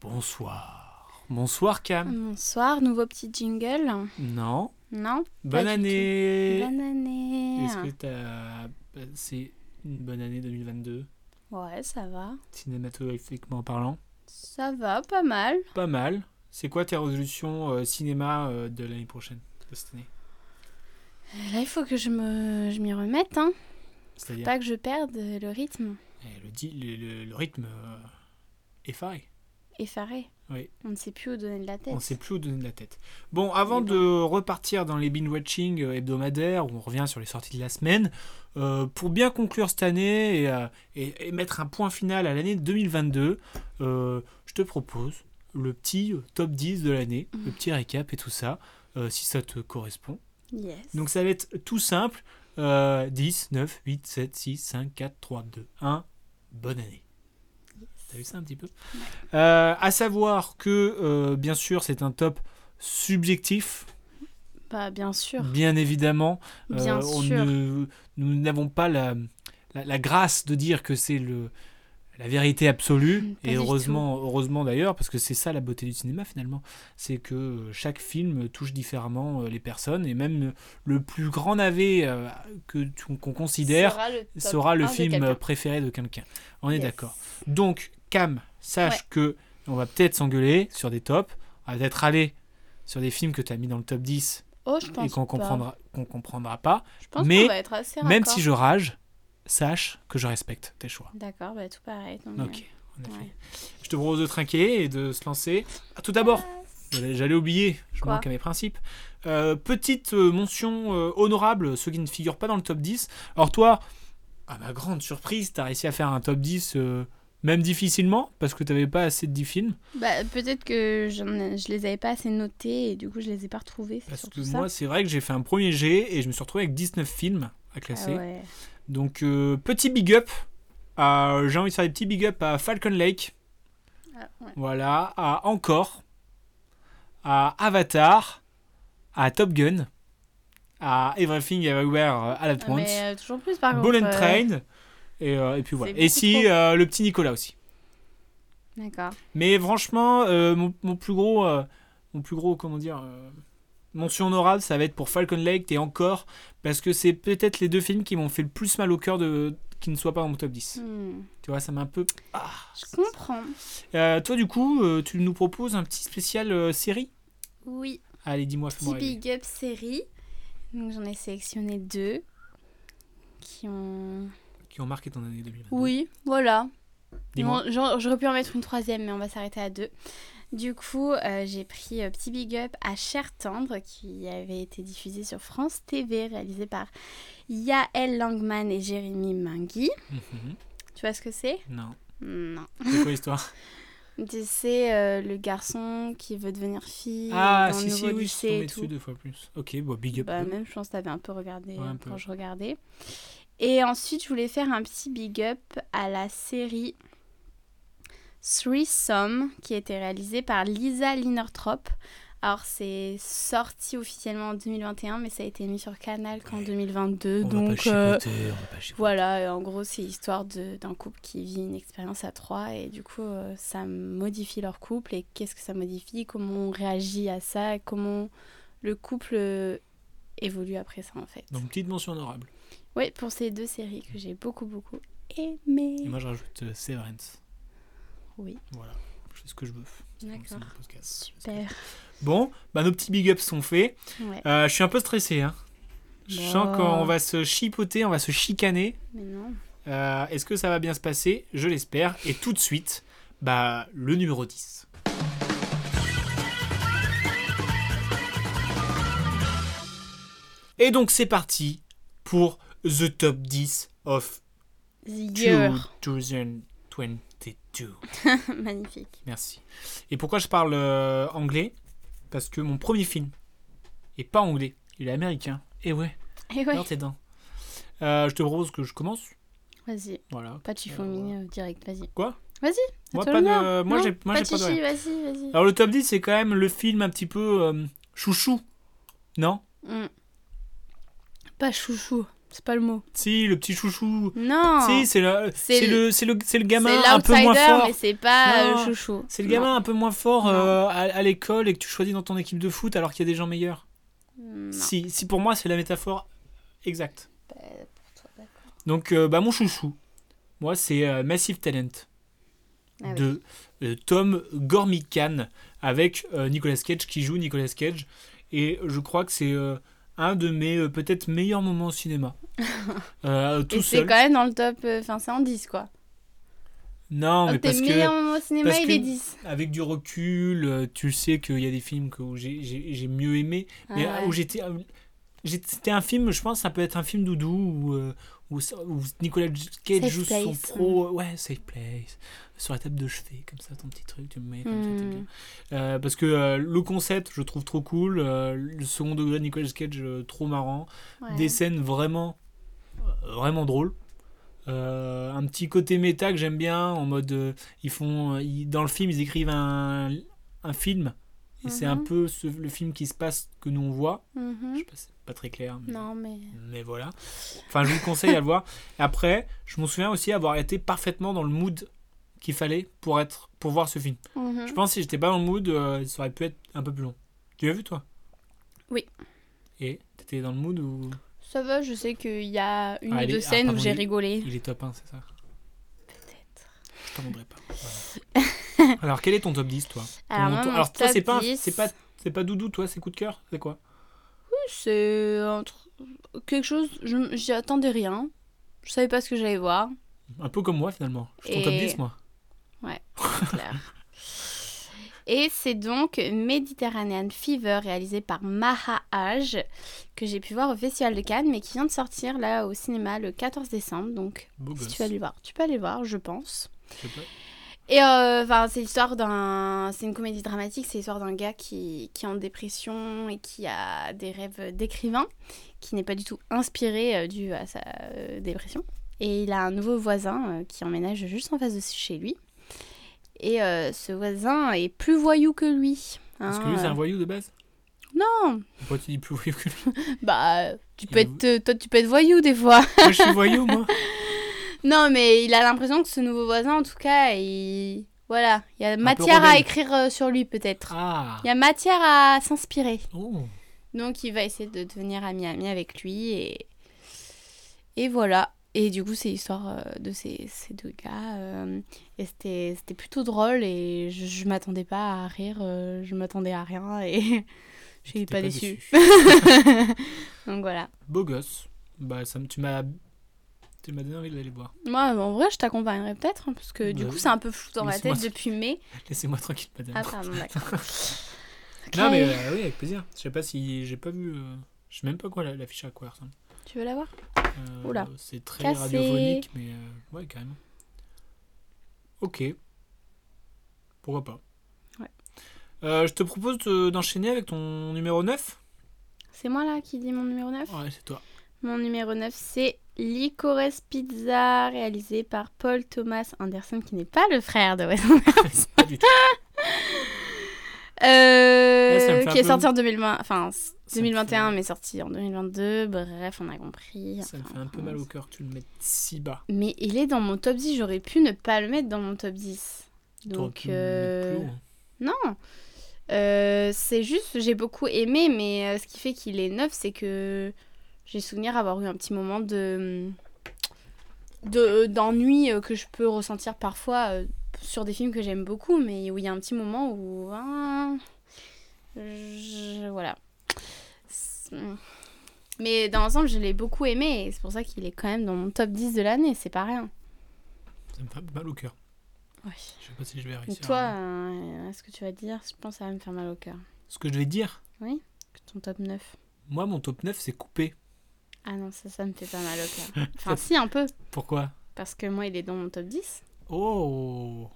Bonsoir. Bonsoir Cam. Bonsoir, nouveau petit jingle. Non. Non. Bonne année. Bonne année. Est-ce que t'as passé une bonne année 2022 Ouais, ça va. Cinématographiquement parlant Ça va, pas mal. Pas mal. C'est quoi tes résolutions euh, cinéma euh, de l'année prochaine, de cette année? Là, il faut que je me, je m'y remette, hein. C'est-à-dire? Pas que je perde le rythme. Eh, le, di- le, le- le rythme euh, effaré. Effaré. Oui. On ne sait plus où donner de la tête. On sait plus où donner de la tête. Bon, avant de repartir dans les binge watching euh, hebdomadaires où on revient sur les sorties de la semaine, euh, pour bien conclure cette année et, euh, et- et mettre un point final à l'année 2022, euh, je te propose le petit top 10 de l'année, le petit récap et tout ça, si ça te correspond. Yes. Donc ça va être tout simple. euh, 10, 9, 8, 7, 6, 5, 4, 3, 2, 1. Bonne année. T'as vu ça un petit peu Euh, À savoir que, euh, bien sûr, c'est un top subjectif, Bah, bien sûr. bien évidemment. Euh, Bien on sûr. ne- nous n'avons pas la, la, la grâce de dire que c'est le la vérité absolue Pas et heureusement heureusement d'ailleurs parce que c'est ça la beauté du cinéma finalement c'est que chaque film touche différemment les personnes et même le plus grand navet que qu'on considère Sera le, sera film préféré de quelqu'un. On est Yes. d'accord. Donc, Cam, sache Ouais. que on va peut-être s'engueuler sur des tops. On va peut-être aller sur des films que tu as mis dans le top 10 Oh, je pense et qu'on comprendra, qu'on comprendra pas. Je pense mais qu'on va être assez Même si je rage, sache que je respecte tes choix. D'accord, bah tout pareil. donc, Ok. Ouais. Je te propose de trinquer et de se lancer. Ah, tout d'abord, j'allais oublier, je Quoi manque à mes principes. Euh, petite euh, mention euh, honorable, ceux qui ne figurent pas dans le top 10. Alors toi, à ma grande surprise, tu as réussi à faire un top 10 euh, même difficilement, parce que tu n'avais pas assez de 10 films. Bah, peut-être que je les avais pas assez notés et du coup je les ai pas retrouvés. Parce que moi, c'est vrai que j'ai fait un premier jet et je me suis retrouvé avec 19 films à classer. Ah ouais. Donc, euh, petit big up. à- J'ai envie de faire des petits big up à Falcon Lake. Ah, ouais. Voilà, à Encore, à Avatar, à Top Gun, à Everything Everywhere All at Ah, Once, mais euh, toujours plus par contre. Bullet euh, Train, euh, et puis voilà. Et si euh, le petit Nicolas aussi. D'accord. Mais franchement, euh, mon, mon plus gros, euh, mon plus gros, comment dire, euh, mention honorable, ça va être pour Falcon Lake et Encore, parce que c'est peut-être les deux films qui m'ont fait le plus mal au cœur de qui ne soient pas dans mon top 10. Hmm, Tu vois, ça m'a un peu... Je comprends. Euh, toi, du coup, euh, tu nous proposes un petit spécial euh, série? Oui. Allez, dis-moi, Petit big up série. Donc j'en ai sélectionné deux qui ont. Qui ont marqué ton année 2022. Oui, voilà. J'aurais pu en mettre une troisième, mais on va s'arrêter à deux. Du coup, euh, j'ai pris euh, petit big up à Cher Tendre, qui avait été diffusé sur France TV, réalisé par Yael Langman et Jérémy Mingui. Mhm. Tu vois ce que c'est? Non. Non. C'est quoi l'histoire? Sais, euh, le garçon qui veut devenir fille Ah, dans si, le si, oui, je suis lycée tombé et dessus deux fois plus. Ok, bon, big up. Bah, même, je pense que t'avais un peu regardé Ouais, un peu. quand je regardais. Et ensuite, je voulais faire un petit big up à la série Threesome, qui a été réalisée par Lisa Linertrop. Alors, c'est sorti officiellement en 2021, mais ça a été mis sur Canal qu'en 2022. on donc, va pas euh, on va pas voilà, en gros, c'est l'histoire d'un couple qui vit une expérience à trois et du coup, euh, ça modifie leur couple et qu'est-ce que ça modifie, comment on réagit à ça, comment le couple évolue après ça en fait. Donc, petite mention honorable. Oui, pour ces deux séries que j'ai beaucoup, beaucoup aimées. Et moi, je rajoute euh, Severance. Oui, Voilà, je fais ce que je veux. D'accord. Super. Bon, bah, nos petits big ups sont faits. Ouais. Euh, je suis un peu stressé. Hein. Je sens qu'on va se chipoter, on va se chicaner. Mais non. Euh, Est-ce que ça va bien se passer? Je l'espère. Et tout de suite, bah, le numéro 10. Et donc c'est parti pour The Top 10 of The Year. 2022. 2. Magnifique. Merci. Et pourquoi je parle euh, anglais? Parce que mon premier film est pas anglais, il est américain. Et ouais, Et ouais, alors tes dents. Euh, je te propose que je commence. vas-y. Voilà. Pas de chiffon direct, vas-y. Quoi? Vas-y. Moi, pas de, moi, Non, j'ai, moi, pas j'ai de pas de vas-y, vas-y. Alors, le top 10, c'est quand même le film un petit peu euh, chouchou. Non? Mm. Pas chouchou, c'est pas le mot. Si, le petit chouchou. Non. Si, c'est le, C'est le- le, c'est le, c'est le gamin un peu moins fort. mais c'est pas Non. euh, chouchou. C'est le gamin un peu moins fort euh, à, à l'école et que tu choisis dans ton équipe de foot alors qu'il y a des gens meilleurs. Non. Si, si pour moi c'est la métaphore exacte. Bah, pour toi, d'accord. Donc euh, bah mon chouchou, moi c'est euh, Massive Talent Ah de euh, Tom Gormican avec euh, Nicolas Cage qui joue Nicolas Cage et je crois que c'est euh, un de mes euh, peut-être meilleurs moments au cinéma. Euh, tout Et c'est seul. quand même dans le top, euh, enfin c'est en 10 quoi. Non, mais Donc tes parce que meilleurs moments au cinéma, parce il que- est 10. avec du recul, euh, tu sais qu'il y a des films que, où j'ai- j'ai j'ai mieux aimé, mais Ah euh, ouais. où j'étais. euh, j'étais- C'était un film, je pense, ça peut être un film doudou euh, où, ça- où Nicolas Cage joue son pro. Ouais, safe place. Sur la table de chevet, comme ça, ton petit truc, tu me mets comme ça, t'es Hmm. bien. Euh, parce que euh, le concept, je trouve trop cool. euh, le second degré de Nicolas Cage, trop marrant. Ouais. Des scènes vraiment, vraiment drôles. Un petit côté méta que j'aime bien, en mode, ils font, ils- dans le film, ils écrivent un, un film, et c'est un Mhm. peu ce- le film qui se passe que nous on voit. Mhm. Je sais pas, c'est pas très clair, mais, Non mais. mais voilà. Enfin, je vous conseille à le voir. Et après, je m'en souviens aussi avoir été parfaitement dans le mood qu'il fallait pour être, pour voir ce film. Mhm. Je pense que si j'étais pas dans le mood, euh, ça aurait pu être un peu plus long. Tu l'as vu toi? Oui. Et t'étais dans le mood ou? Ça va, je sais qu'il y a une Ah, ou est- deux ah, scènes pardon, où j'ai rigolé. il est top 1, c'est ça? Peut-être. Je t'en voudrais pas. Voilà. Alors, quel est ton top 10, toi? Alors, moi, ton- mon alors toi, c'est pas, 10, c'est pas, c'est pas doudou, toi, c'est coup de cœur, c'est quoi? C'est un tr- quelque chose, je j'y attendais rien. Je savais pas ce que j'allais voir. Un peu comme moi, finalement. Je suis ton top Et- 10, moi. c'est clair. Et c'est donc Mediterranean Fever réalisé par Maha Haj que j'ai pu voir au Festival de Cannes mais qui vient de sortir là au cinéma le 14 décembre. Donc Beau si gosse. tu vas aller voir, tu peux aller voir, je pense. Je sais Et euh, enfin, c'est l'histoire d'un. C'est une comédie dramatique, c'est l'histoire d'un gars qui, qui est en dépression et qui a des rêves d'écrivain, qui n'est pas du tout inspiré euh, dû à sa euh, dépression. Et il a un nouveau voisin euh, qui emménage juste en face de chez lui. Et ce voisin est plus voyou que lui. Hein, que lui, c'est un voyou de base? Non Pourquoi tu dis plus voyou que lui? Bah, tu peux être. Toi, tu peux être voyou des fois. Moi, je suis voyou, moi. Non, mais il a l'impression que ce nouveau voisin, en tout cas, il. Voilà, il y a matière à écrire euh, sur lui peut-être. Ah Il y a matière à s'inspirer. Oh Donc il va essayer de devenir ami-ami avec lui et, et voilà. Et du coup c'est l'histoire euh, de ces, ces deux gars. euh, et c'était c'était plutôt drôle et je, je m'attendais pas à rire, euh, je m'attendais à rien et je suis pas, déçue. Donc voilà. Beau gosse. Bah, ça me, tu m'as. Tu m'as donné envie d'aller voir. Moi en vrai je t'accompagnerai peut-être hein, parce que du Bah, coup c'est un peu flou dans ma laissez-moi tête depuis mai. Laissez-moi tranquille, madame. Ah pardon d'accord. Non, mais euh, oui, avec plaisir. Je sais pas si. J'ai pas vu. euh, Je sais même pas quoi la- l'affiche à quoi elle ressemble. Tu veux la voir? Euh, Oula. C'est très Cassé. radiophonique, mais euh, ouais, carrément. Ok. Pourquoi pas. Ouais. Euh, je te propose de- d'enchaîner avec ton numéro 9. C'est moi là qui dis mon numéro 9 Ouais, c'est toi. Mon numéro 9, c'est Licorice Pizza, réalisé par Paul Thomas Anderson, qui n'est pas le frère de Wes Anderson. pas du tout. Euh, qui est peu- sorti en 2020, enfin Ça me 2021, fait- mais sorti en 2022. Bref, on a compris. Ça me fait un peu mal au cœur que tu le mettes si bas. Mais il est dans mon top 10, j'aurais pu ne pas le mettre dans mon top 10. T'aurais Donc, euh, plus haut, hein. non. Euh, c'est juste, j'ai beaucoup aimé, mais euh, ce qui fait qu'il est neuf, c'est que j'ai souvenir avoir eu un petit moment de de- d'ennui euh, que je peux ressentir parfois euh, sur des films que j'aime beaucoup, mais où il y a un petit moment où... je- voilà. C'est- Mais dans l'ensemble, je l'ai beaucoup aimé, et c'est pour ça qu'il est quand même dans mon top 10 de l'année, c'est pas rien. Ça me fait mal au cœur. Ouais. Je sais pas si je vais Et réussir. toi, à- euh, est-ce que tu vas dire Je pense que ça va me faire mal au cœur. Ce que je vais dire, Ton top 9. moi, mon top 9, c'est coupé. Ah non, ça, ça me fait pas mal au cœur. Enfin, si, un peu. Pourquoi? Parce que moi, il est dans mon top 10. Oh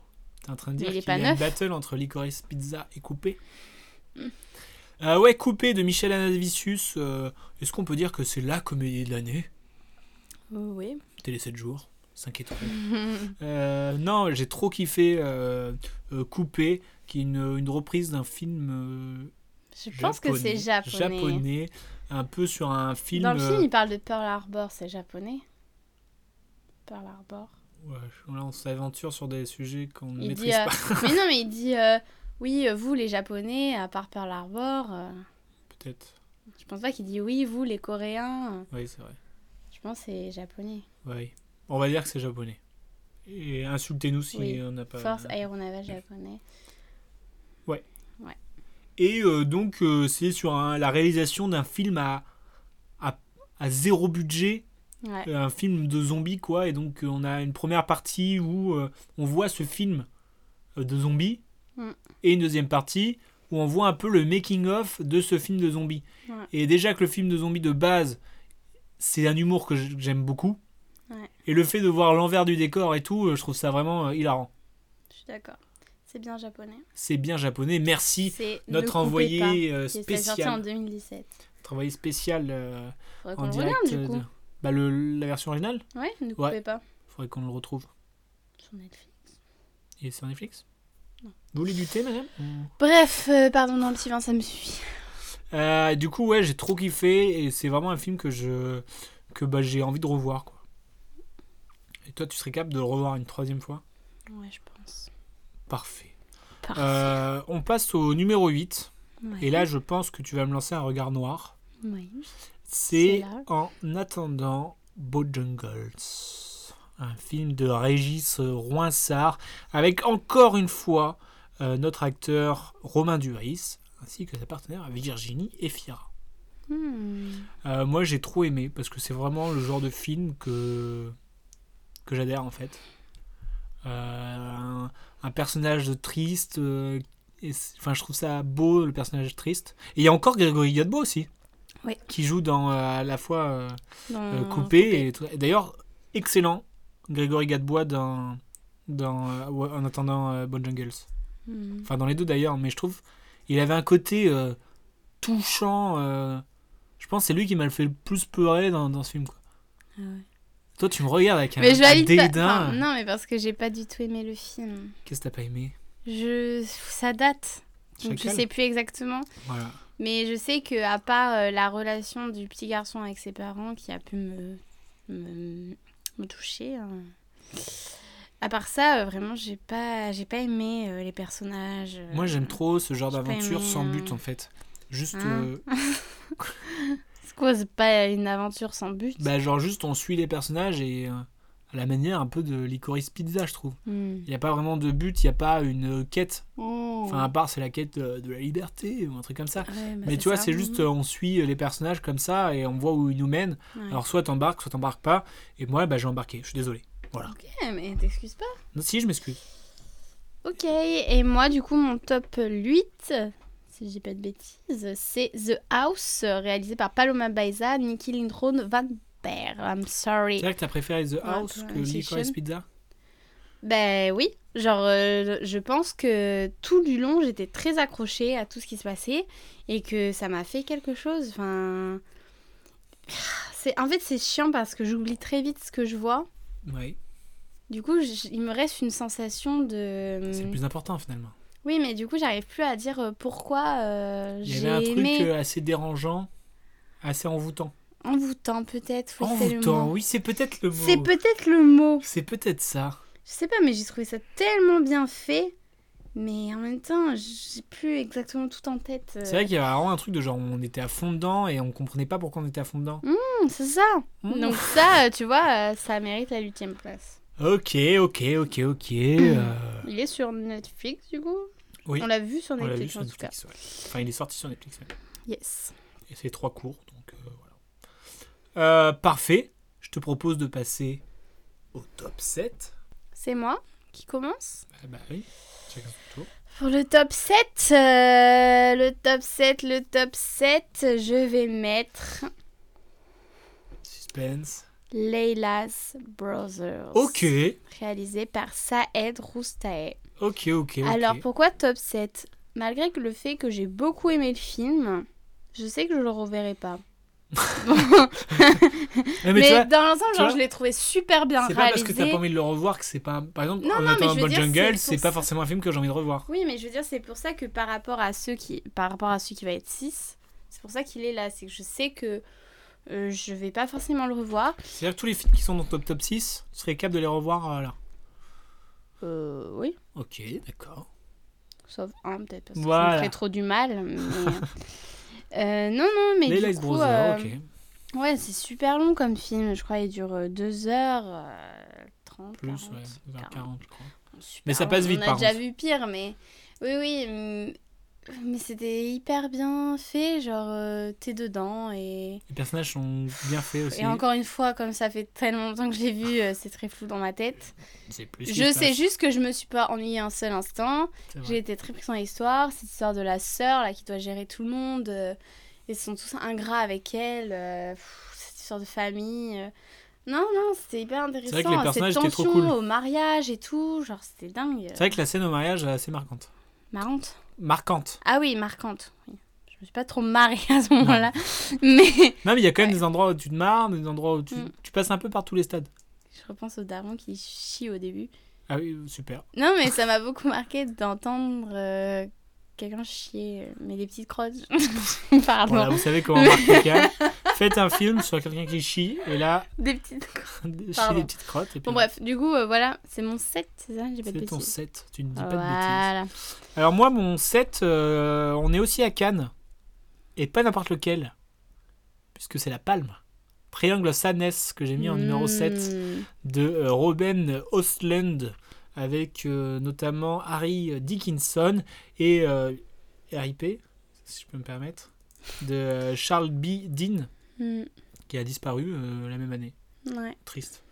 T'es en train de dire qu'il y a une battle entre Licorice Pizza et Coupé? Mm. Euh, Ouais, Coupé de Michel Anavicius. euh, Est-ce qu'on peut dire que c'est la comédie de l'année? Oh, oui. Télé 7 jours, 5 étoiles. Euh, non, j'ai trop kiffé Coupé, qui est une, une reprise d'un film Je pense que c'est japonais. japonais, un peu sur un film. Dans le film, euh, il parle de Pearl Harbor, c'est japonais. Pearl Harbor. ouais, là, on s'aventure sur des sujets qu'on ne maîtrise dit, euh, pas, mais non, mais il dit euh, oui, vous les Japonais, à part Pearl Harbor. euh, peut-être. je pense pas qu'il dit oui, vous les Coréens. Oui, c'est vrai. Je pense que c'est japonais. Oui. On va dire que c'est japonais. Et insultez-nous si Oui. on n'a pas. Force aéronavale japonais. Et euh, donc, euh, c'est sur un- la réalisation d'un film à, à, à zéro budget, Ouais. euh, un film de zombies, quoi. Et donc, on a une première partie où on voit ce film de zombies, Mm. et une deuxième partie où on voit un peu le making-of de ce film de zombies. Ouais. Et déjà que le film de zombies de base, c'est un humour que j'aime beaucoup. Ouais. Et le fait de voir l'envers du décor et tout, je trouve ça vraiment hilarant. Je suis d'accord. C'est bien japonais. C'est bien japonais. Merci C'est Ne notre envoyé pas, euh, en spécial. 2017. Notre envoyé spécial euh, Faudrait en qu'on le direct. regarde du coup. euh, de- Bah, le, la version originale Ouais, ne coupez Ouais. pas. Faudrait qu'on le retrouve. Sur Netflix. Est sur Netflix Non. Vous voulez du thé, madame Bref, euh, pardon, dans le petit vin, ça me suffit. Euh, Du coup, ouais, j'ai trop kiffé et c'est vraiment un film que je que bah, j'ai envie de revoir. Quoi. Et toi, tu serais capable de le revoir une troisième fois? Ouais, je pense. Parfait. Parfait. Euh, on passe au numéro 8. Ouais. Et là, je pense que tu vas me lancer un regard noir. Oui. C'est en attendant Bojangles. Un film de Régis Roinsard avec encore une fois euh, notre acteur Romain Duris ainsi que sa partenaire Virginie Efira. Hmm. Euh, moi j'ai trop aimé parce que c'est vraiment le genre de film que, que j'adhère en fait. Euh, un, un personnage triste, euh, et enfin je trouve ça beau le personnage triste. Et il y a encore Grégory Gadebois aussi. Oui. Qui joue dans euh, à la fois euh, Dans- coupé, et d'ailleurs excellent Grégory Gadebois dans, dans en attendant euh, Bojangles. Hmm. Enfin dans les deux d'ailleurs, mais je trouve il avait un côté touchant. je pense que c'est lui qui m'a le fait le plus pleurer dans, dans ce film. Quoi. Ah ouais. Toi tu me regardes avec un, Mais je un valide pas. dédain. enfin, non, mais parce que j'ai pas du tout aimé le film. Qu'est-ce que t'as pas aimé? Je... Ça date. Donc je sais plus exactement. Voilà. Mais je sais que à part euh, la relation du petit garçon avec ses parents qui a pu me, me, me toucher. hein. À part ça, euh, vraiment, j'ai pas, j'ai pas aimé euh, les personnages. Moi j'aime trop ce genre d'aventure sans euh, but en fait. Juste, Hein quoi, c'est pas une aventure sans but bah, genre juste on suit les personnages et euh, à la manière un peu de Licorice Pizza je trouve. Hmm. Il n'y a pas vraiment de but, il n'y a pas une euh, quête. Oh. Enfin à part c'est la quête euh, de la liberté ou un truc comme ça. Ouais, bah, Mais tu vois, c'est juste, euh, on suit les personnages comme ça et on voit où ils nous mènent. Ouais. Alors, soit t'embarques, soit t'embarques pas. Et moi, bah, j'ai embarqué. Je suis désolé. Voilà. Ok, mais t'excuses pas. Non, si, je m'excuse. Ok, et moi, du coup, mon top 8, si je dis pas de bêtises, c'est The House, réalisé par Paloma Baiza, Nicky Lindron, Van Beer. I'm sorry. C'est vrai que t'as préféré The House que. Licorice Pizza? Ben oui, genre, euh, je pense que tout du long, j'étais très accrochée à tout ce qui se passait et que ça m'a fait quelque chose. Enfin. C'est... En fait, c'est chiant parce que j'oublie très vite ce que je vois. Oui. Du coup, il me reste une sensation de. C'est le plus important finalement. Oui, mais du coup, j'arrive plus à dire euh, pourquoi euh, Il y j'ai avait un truc aimé. euh, assez dérangeant, assez envoûtant. Envoûtant, peut-être. Oui, envoûtant, oui, c'est peut-être le mot. C'est peut-être le mot. C'est peut-être ça. Je sais pas, mais j'ai trouvé ça tellement bien fait. Mais en même temps, j'ai plus exactement tout en tête. euh. C'est vrai qu'il y avait vraiment un truc de genre on était à fond dedans et on comprenait pas pourquoi on était à fond dedans. Hum, c'est ça. Mmh. Donc ça, tu vois, ça mérite la huitième place. Ok, ok, ok, ok. euh, Il est sur Netflix, du coup? Oui. On l'a vu sur l'a vu Netflix, sur en tout cas. Netflix. ouais. Enfin, il est sorti sur Netflix. ouais. Yes. Et c'est trois cours, donc euh, voilà. Euh, parfait. Je te propose de passer au top 7. C'est moi qui commence? Ah bah oui, chacun son tour. Pour le top 7, euh, le top 7, le top 7, je vais mettre Suspense. Leila's Brothers. Ok, Réalisé par Saed Roustae. Ok, ok. Alors pourquoi top 7 Malgré que le fait que j'ai beaucoup aimé le film, je sais que je le reverrai pas. Ouais, mais, mais tu vois, dans l'ensemble, tu genre, vois, je l'ai trouvé super bien c'est pas parce que t'as réalisé. pas envie de le revoir que c'est pas. Par exemple, Non, en non, attendant dire, Jungle, c'est pas forcément un film que j'ai envie de revoir. Oui, mais je veux dire, c'est pour ça que par rapport à ceux qui, par rapport à celui qui va être 6, c'est pour ça qu'il est là. C'est que je sais que euh, je vais pas forcément le revoir. C'est-à-dire que tous les films qui sont dans top top 6, tu serais capable de les revoir euh, là. Euh, oui. Ok, d'accord. Sauf un, peut-être, parce que ça Voilà. me ferait trop du mal. Mais... euh, non, non, mais les du Lies coup, Brothers, euh, ok. Ouais, c'est super long comme film. Je crois il dure 2 heures euh, 30, Plus, 40, ouais, vers 40. 40, je crois. Super Mais ça long. passe vite, On a par déjà contre. vu pire, mais oui, oui. hum, Mais c'était hyper bien fait. Genre, euh, t'es dedans et... Les personnages sont bien faits aussi. et encore une fois, comme ça fait tellement longtemps que je l'ai vu, euh, c'est très flou dans ma tête. C'est plus Je sais passe, juste que je me suis pas ennuyée un seul instant. c'est. J'ai été très prise dans l'histoire, cette histoire de la sœur là qui doit gérer tout le monde. euh, ils sont tous ingrats avec elle. euh, pff, cette histoire de famille. Non, non, c'était hyper intéressant. vrai que les personnages cette étaient trop tension cool. au mariage et tout, genre c'était dingue. C'est vrai que la scène au mariage est assez marquante. Marrante. Marquante. Ah oui, marquante. Oui. Je me suis pas trop marrée à ce moment-là. Mais Non, mais il y a quand même Ouais. des endroits où tu te marres, des endroits où tu, Mm. tu passes un peu par tous les stades. je repense au daron qui chie au début. Ah oui, super. Non, mais ça m'a beaucoup marqué d'entendre euh, quelqu'un chier, euh, mais des petites crottes. Pardon. Voilà, vous savez comment marquer quelqu'un. Faites un film sur quelqu'un qui chie, et là, Des petites crottes. chie des petites crottes. Et puis Bon, bref, du coup, euh, voilà, c'est mon 7, c'est ça J'ai pas de C'est ton bêtises. 7, tu ne dis pas de bêtises. Voilà. Alors moi, mon 7, euh, on est aussi à Cannes. Et pas n'importe lequel. Puisque c'est la palme. Triangle of Sadness que j'ai mis en numéro 7 Mm. de Robin Ostland avec euh, notamment Harry Dickinson et euh, RIP, si je peux me permettre, de euh, Charles B. Dean Mm. qui a disparu la même année. Ouais. Triste.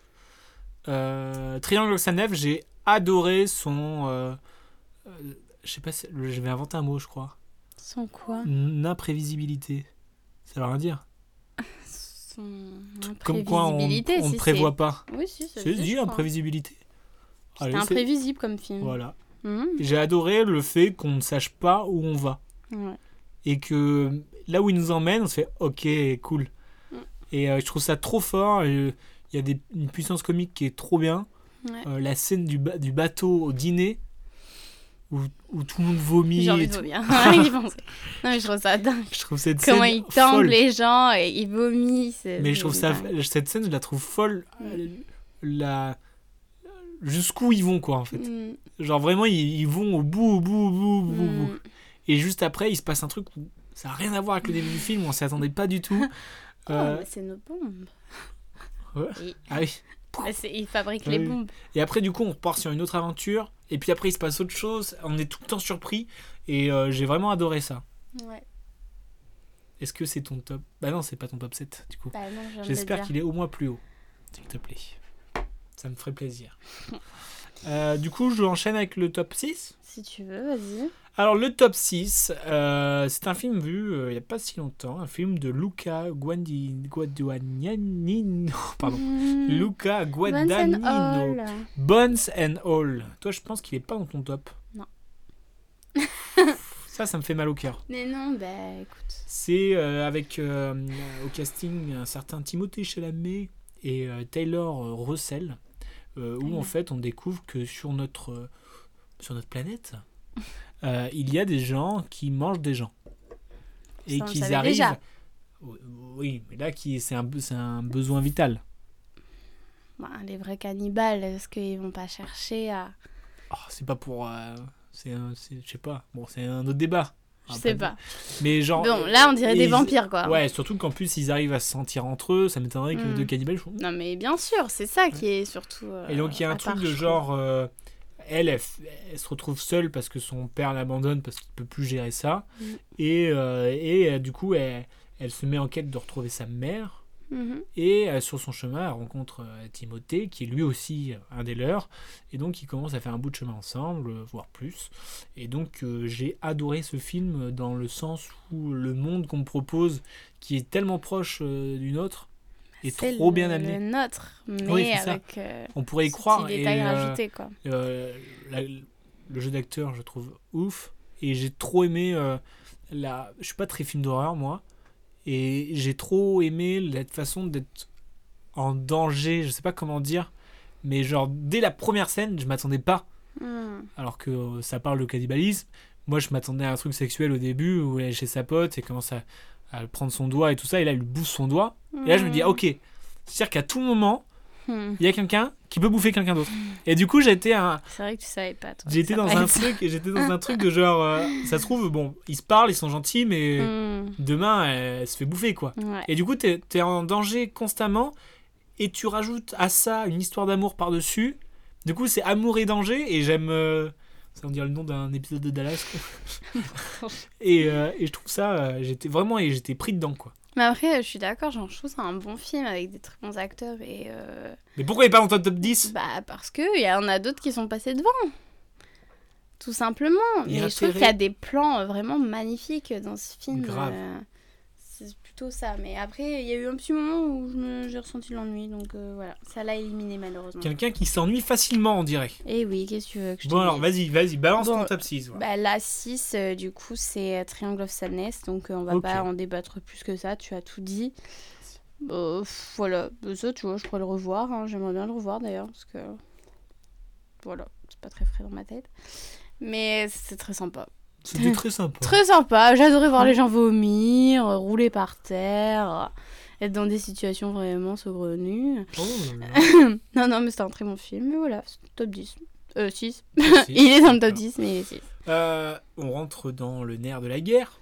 Triangle of Sadness, j'ai adoré son... je sais pas, si- je vais inventer un mot, je crois. Son quoi? Imprévisibilité. Ça veut rien dire. Son Comme quoi on ne si, prévoit pas. Oui, si, ça je crois. imprévisibilité. C'était imprévisible comme film. Voilà. Mm. J'ai adoré le fait qu'on ne sache pas où on va. Ouais. Et que là où il nous emmène, on se fait ok, cool. Mm. Et euh, je trouve ça trop fort. euh, Il y a des, une puissance comique qui est trop bien. Ouais. Euh, la scène du, ba- du bateau au dîner, où, où tout le monde vomit. J'ai envie de vomir. Non, mais je trouve ça dingue. Je trouve cette Comment scène ils tendent les gens et ils vomissent. Mais je trouve ça, cette scène, je la trouve folle. La, jusqu'où ils vont, quoi, en fait. Mm. Genre vraiment, ils, ils vont au bout, au bout, au bout, au bout, au bout. Mm. Et juste après, il se passe un truc où ça n'a rien à voir avec le début du film, on s'y attendait pas du tout. Oh, Euh, mais c'est nos bombes. Ouais. Et- ah oui. C'est- ils fabriquent Ah les bombes. Et après, du coup, on repart sur une autre aventure. Et puis après, il se passe autre chose. On est tout le temps surpris. Et euh, j'ai vraiment adoré ça. Ouais. Est-ce que c'est ton top? Bah non, c'est pas ton top 7, du coup. Bah J'espère qu'il est au moins plus haut, s'il te plaît. Ça me ferait plaisir. Euh, du coup, je enchaîne avec le top 6. Si tu veux, vas-y. Alors, le top 6, euh, c'est un film vu euh, il n'y a pas si longtemps. Un film de Luca Guandi... Guadagnino. Pardon. Luca Guadagnino. Bones and All. Toi, je pense qu'il est pas dans ton top. Non. ça, ça me fait mal au cœur. Mais non, bah écoute. C'est euh, avec au casting un certain Timothée Chalamet et Taylor Russell, euh, où en fait on découvre que sur notre, euh, sur notre planète, euh, il y a des gens qui mangent des gens. Et Ça, qu'ils arrivent. déjà. Oui, mais là, qui- c'est un, un besoin vital. Bah, les vrais cannibales, est-ce qu'ils vont pas chercher à. Oh, c'est pas pour. c'est, un- je sais pas. Bon, c'est un autre débat. Je sais pas. Mais genre. Bon, là, on dirait des vampires, quoi. Ouais, surtout qu'en plus, ils arrivent à se sentir entre eux. Ça m'étonnerait que Mm. deux cannibales font. Non, mais bien sûr, c'est ça qui est surtout. euh, Et donc il y a un à truc part, de genre, euh, elle, elle, se retrouve seule parce que son père l'abandonne parce qu'il peut plus gérer ça. Mm. Et, euh, et euh, du coup, elle, elle se met en quête de retrouver sa mère. Mhm. Et euh, sur son chemin, elle rencontre euh, Timothée, qui est lui aussi euh, un des leurs. Et donc ils commencent à faire un bout de chemin ensemble, euh, voire plus. Et donc j'ai adoré ce film dans le sens où le monde qu'on me propose, qui est tellement proche du nôtre, est trop le- bien amené. Le nôtre, mais Oui, avec. On pourrait y croire. et, rajouté, quoi. la- le jeu d'acteur, je trouve ouf. Et j'ai trop aimé la. Je suis pas très film d'horreur, moi. Et j'ai trop aimé la façon d'être en danger, je sais pas comment dire. Mais genre, dès la première scène, je m'attendais pas. Hmm. Alors que euh, ça parle de cannibalisme. Moi, je m'attendais à un truc sexuel au début où elle est chez sa pote et commence à, à prendre son doigt et tout ça. Et là, il lui bouffe son doigt. Et là, je me dis, ah, ok. C'est-à-dire qu'à tout moment, Hmm. il y a quelqu'un qui peut bouffer quelqu'un d'autre. Et du coup, j'étais un, C'est vrai que tu savais pas. J'étais dans un truc, j'étais dans un truc de genre, euh, ça se trouve, bon, ils se parlent, ils sont gentils, mais Hmm. demain, elle, se fait bouffer, quoi. Ouais. Et du coup, t'es es en danger constamment, et tu rajoutes à ça une histoire d'amour par-dessus. Du coup, c'est amour et danger, et j'aime. euh, ça on dirait le nom d'un épisode de Dallas, quoi. et, euh, et je trouve ça, euh, j'étais vraiment, et j'étais pris dedans, quoi. Mais après, je suis d'accord, genre, je trouve c'est un bon film avec des très bons acteurs et. euh, Mais pourquoi il est pas dans ton top 10 Bah, parce qu'il y en a d'autres qui sont passés devant. Tout simplement. Il y a Mais je trouve intérêt. qu'il y a des plans euh, vraiment magnifiques dans ce film. Grave. euh, plutôt ça. Mais après, il y a eu un petit moment où j'ai ressenti l'ennui. Donc euh, voilà, ça l'a éliminé malheureusement. Quelqu'un qui s'ennuie facilement, on dirait. Et oui, qu'est-ce que tu veux que je Bon, alors, vas-y, vas-y, balance Bon, ton top 6. voilà. Bah, la 6, euh, du coup, c'est Triangle of Sadness, donc euh, on va pas en débattre plus que ça, tu as tout dit. Pff, voilà, Bah, ça, tu vois, je pourrais le revoir, hein, j'aimerais bien le revoir d'ailleurs, parce que. Voilà, c'est pas très frais dans ma tête. Mais c'est très sympa. C'était très sympa. Très sympa, j'adorais voir les gens vomir, euh, rouler par terre, euh, être dans des situations vraiment saugrenues. Oh. Non, non, mais c'était un très bon film, mais voilà, c'est top 10. Euh, 6. Merci. Il est dans le top 10, mais il est 6. Euh, on rentre dans le nerf de la guerre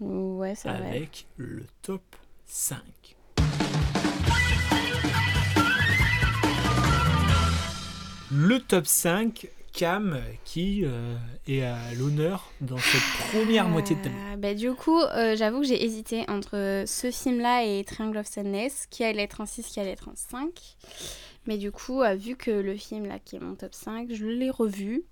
Ouais, c'est vrai. avec le top 5. Le top 5, Cam, qui euh, est à l'honneur dans cette première moitié de bah, du coup, euh, j'avoue que j'ai hésité entre ce film-là et Triangle of Sadness, qui allait être un 6, qui allait être un 5. Mais du coup, euh, vu que le film là qui est mon top 5, je l'ai revu,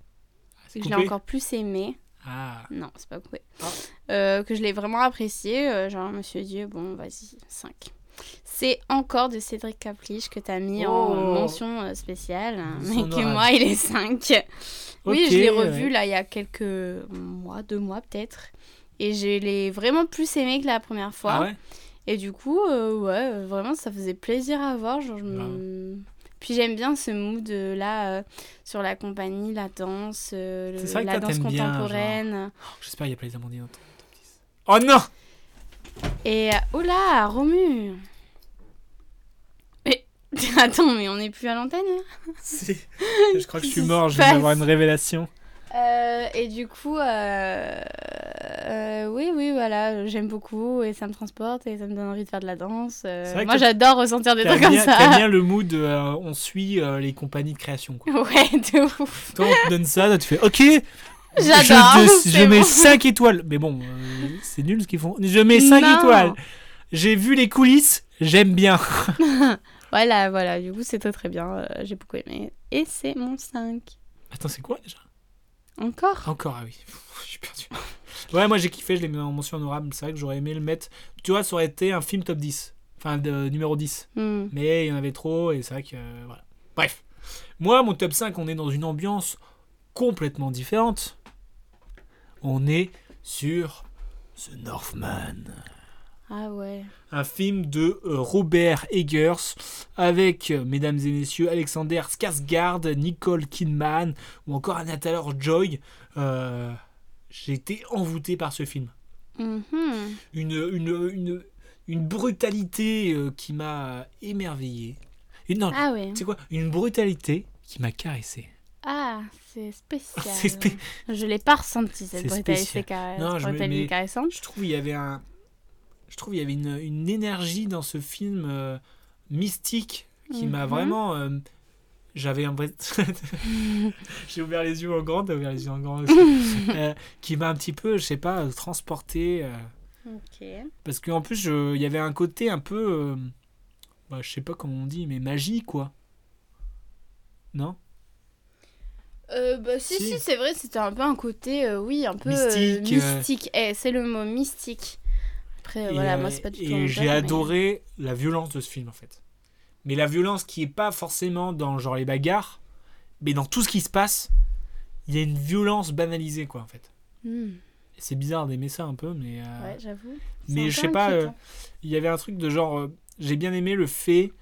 que je l'ai encore plus aimé. Ah, Non, c'est pas coupé. Ah. Que je l'ai vraiment apprécié. genre, je me suis dit, bon, vas-y, 5. C'est encore de Cédric Caplich que t'as mis en Oh. mention euh, spéciale, mais que moi, il est 5. Oui, je l'ai revu là il y a quelques mois, deux mois peut-être. Et je l'ai vraiment plus aimé que la première fois. Ah ouais Et du coup, euh, ouais, vraiment, ça faisait plaisir à voir. Genre, je me- Puis j'aime bien ce mood euh, là euh, sur la compagnie, la danse, le- vrai la danse contemporaine. Oh, J'espère qu'il n'y a pas les amandines dans ton top 10. Oh non Et là, Romu attends, mais on n'est plus à l'antenne C'est- Je crois que je suis mort, je viens passe d'avoir une révélation. Euh, et du coup, euh, euh, oui, oui, voilà, j'aime beaucoup et ça me transporte et ça me donne envie de faire de la danse. moi, t'as- j'adore ressentir des trucs comme ça. t'aimes bien le mood, on suit les compagnies de création. Quoi. Ouais, de ouf. Toi, on te donne ça, toi, tu fais OK, J'adore. je, mets bon. 5 étoiles. Mais bon, c'est nul ce qu'ils font. Je mets 5 Non. étoiles. J'ai vu les coulisses, j'aime bien. Voilà, voilà, du coup, c'était très bien. euh, J'ai beaucoup aimé. Et c'est mon 5. Attends, c'est quoi déjà? Encore? Encore, ah oui. Je suis perdu. Ouais, moi j'ai kiffé, je l'ai mis en mention honorable. C'est vrai que j'aurais aimé le mettre. Tu vois, ça aurait été un film top 10. Enfin, de, numéro 10. Hmm. Mais il y en avait trop et c'est vrai que. euh, voilà. Bref. Moi, mon top 5, on est dans une ambiance complètement différente. On est sur The Northman. Ah ouais. Un film de euh, Robert Eggers avec, euh, mesdames et messieurs, Alexander Skarsgård, Nicole Kidman ou encore Anna Taylor-Joy. Euh, J'ai été envoûté par ce film. Mhm. Une, une, une, une brutalité qui m'a émerveillé. Une, non, Ah ouais. quoi? Une brutalité qui m'a caressé. Ah, c'est spécial. Spé- Je l'ai pas ressenti cette brutalité, spécial. car... Non, je me- brutalité mais- caressante. Je trouve il y avait un, je trouve il y avait une, une énergie dans ce film euh, mystique qui m'a Mhm. vraiment. euh, j'avais un j'ai ouvert les yeux en grand, t'as ouvert les yeux en grand aussi. Euh, qui m'a un petit peu, je sais pas, transporté. euh, Ok. parce qu'en plus, je- il y avait un côté un peu, bah, je sais pas comment on dit, mais magie quoi. Non? Euh, bah si, Si. si, c'est vrai, c'était un peu un côté, euh, oui, un peu Mystique, euh. mystique. Eh, c'est le mot mystique. Après, Et, voilà, euh, moi, c'est pas du tout Et j'ai mais- adoré la violence de ce film en fait. Mais la violence qui est pas forcément dans genre les bagarres, mais dans tout ce qui se passe. il y a une violence banalisée, quoi, en fait. Hmm. C'est bizarre d'aimer ça un peu, mais. euh, Ouais, j'avoue. Mais je sais pas, euh, il y avait un truc de genre. euh, J'ai bien aimé le fait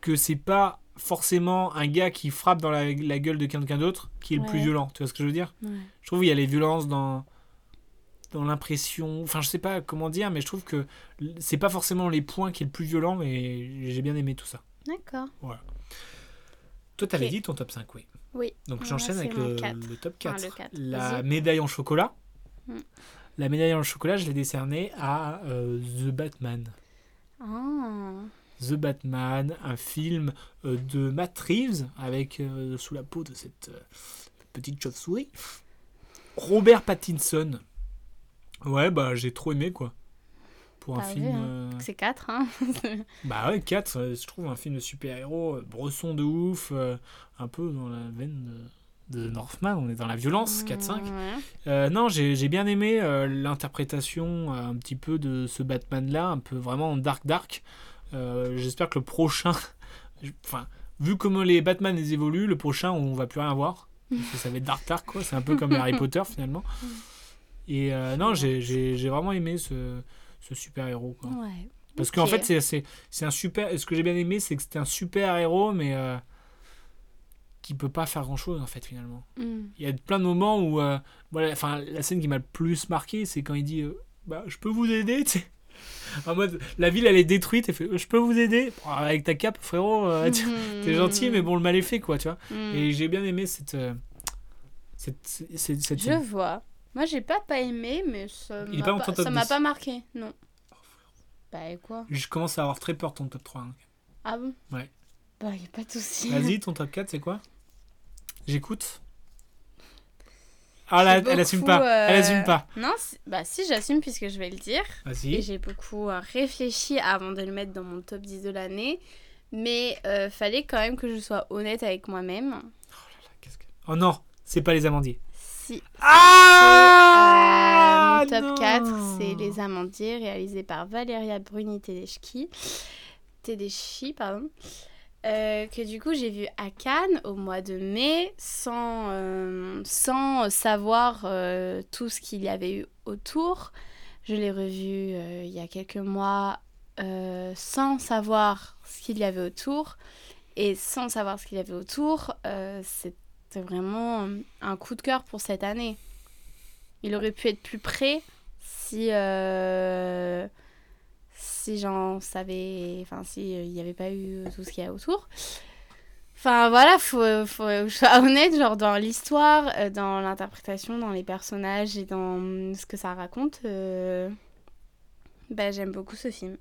que c'est pas forcément un gars qui frappe dans la, la gueule de quelqu'un d'autre qui est le plus violent. Tu vois ce que je veux dire? Ouais. Je trouve qu'il y a les violences dans dans l'impression. Enfin, je sais pas comment dire, mais je trouve que c'est pas forcément les points qui est le plus violent, mais j'ai bien aimé tout ça. D'accord. Toi, t'avais Ok. dit ton top 5, oui. Oui. Donc j'enchaîne avec le, top Enfin, 4. le quatre. La Vas-y. médaille en chocolat. Hmm. La médaille en chocolat, je l'ai décernée à euh, The Batman. Ah. The Batman, un film euh, de Matt Reeves avec euh, sous la peau de cette petite chauve-souris. Robert Pattinson. Ouais, bah j'ai trop aimé quoi. Pour un Bah film. hein. euh, C'est 4, hein. Bah ouais, 4, je trouve un film de super-héros, euh, bresson de ouf, euh, un peu dans la veine de, de Northman, on est dans la violence, 4-5. Ouais. Euh, non, j'ai j'ai bien aimé euh, l'interprétation euh, un petit peu de ce Batman-là, un peu vraiment dark dark. Euh, J'espère que le prochain, je- enfin, vu comment les Batman les évoluent, le prochain on va plus rien voir. Parce que ça va être dark dark quoi, c'est un peu comme Harry Potter finalement. Et euh, non, j'ai- j'ai vraiment aimé ce, ce super-héros. Ouais. Parce qu'en Ok. fait, c'est- un super. Ce que j'ai bien aimé, c'est que c'était un super héros, mais euh, qui peut pas faire grand chose en fait finalement. Hmm. Il y a plein de moments où, euh, voilà, enfin, la scène qui m'a le plus marqué, c'est quand il dit, euh, bah, je peux vous aider. En mode, la ville elle est détruite, et fait, je peux vous aider? Bon, avec ta cape, frérot, tu- t'es gentil, mais bon, le mal est fait, quoi, tu vois. Hmm. Et j'ai bien aimé cette, cette, cette, cette Je vois. Moi, j'ai pas pas aimé, mais ça Il est m'a pas pas, ton top ça m'a 10. pas marqué. Non. Bah, et quoi? Je commence à avoir très peur de ton top 3. hein. Ah bon? Ouais. Bah, y a pas de souci. Vas-y, ton top 4, c'est quoi? J'écoute. Ah là, J'ai elle assume beaucoup, pas. Elle euh, assume pas. Non, c'est- bah si, j'assume puisque je vais le dire. Et Vas-y. j'ai beaucoup euh, réfléchi avant de le mettre dans mon top 10 de l'année. Mais euh, fallait quand même que je sois honnête avec moi-même. Qu'est-ce que- Oh non, c'est pas les amandiers. Si Ah Euh, mon top non. 4, c'est Les Amandiers, réalisé par Valeria Bruni Tedeschi. Tedeschi, pardon. Euh, que du coup j'ai vu à Cannes au mois de mai sans, euh, sans savoir euh, tout ce qu'il y avait eu autour. Je l'ai revu il y a quelques mois sans savoir ce qu'il y avait autour. Et sans savoir ce qu'il y avait autour, euh, c'était vraiment un coup de cœur pour cette année. Il aurait pu être plus près si, euh, si j'en savais, enfin si euh, il n'y avait pas eu tout ce qu'il y a autour. Enfin voilà, faut, faut que je sois honnête, genre dans l'histoire, euh, dans l'interprétation, dans les personnages et dans hum, ce que ça raconte, euh, bah, j'aime beaucoup ce film.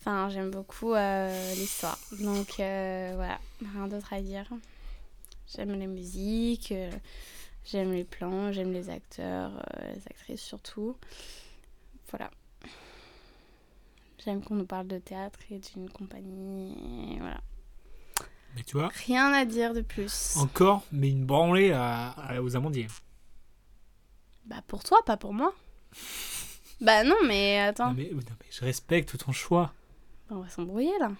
Enfin, j'aime beaucoup euh, l'histoire. Donc euh, voilà, rien d'autre à dire. J'aime la musique, euh, j'aime les plans, j'aime les acteurs, euh, les actrices surtout. Voilà. J'aime qu'on nous parle de théâtre et d'une compagnie. et voilà. Mais tu vois, Rien à dire de plus. encore, mais une branlée à, à- aux amandiers. Bah pour toi, pas pour moi. bah non, mais attends. Non mais, non, mais je respecte ton choix. On va s'embrouiller là.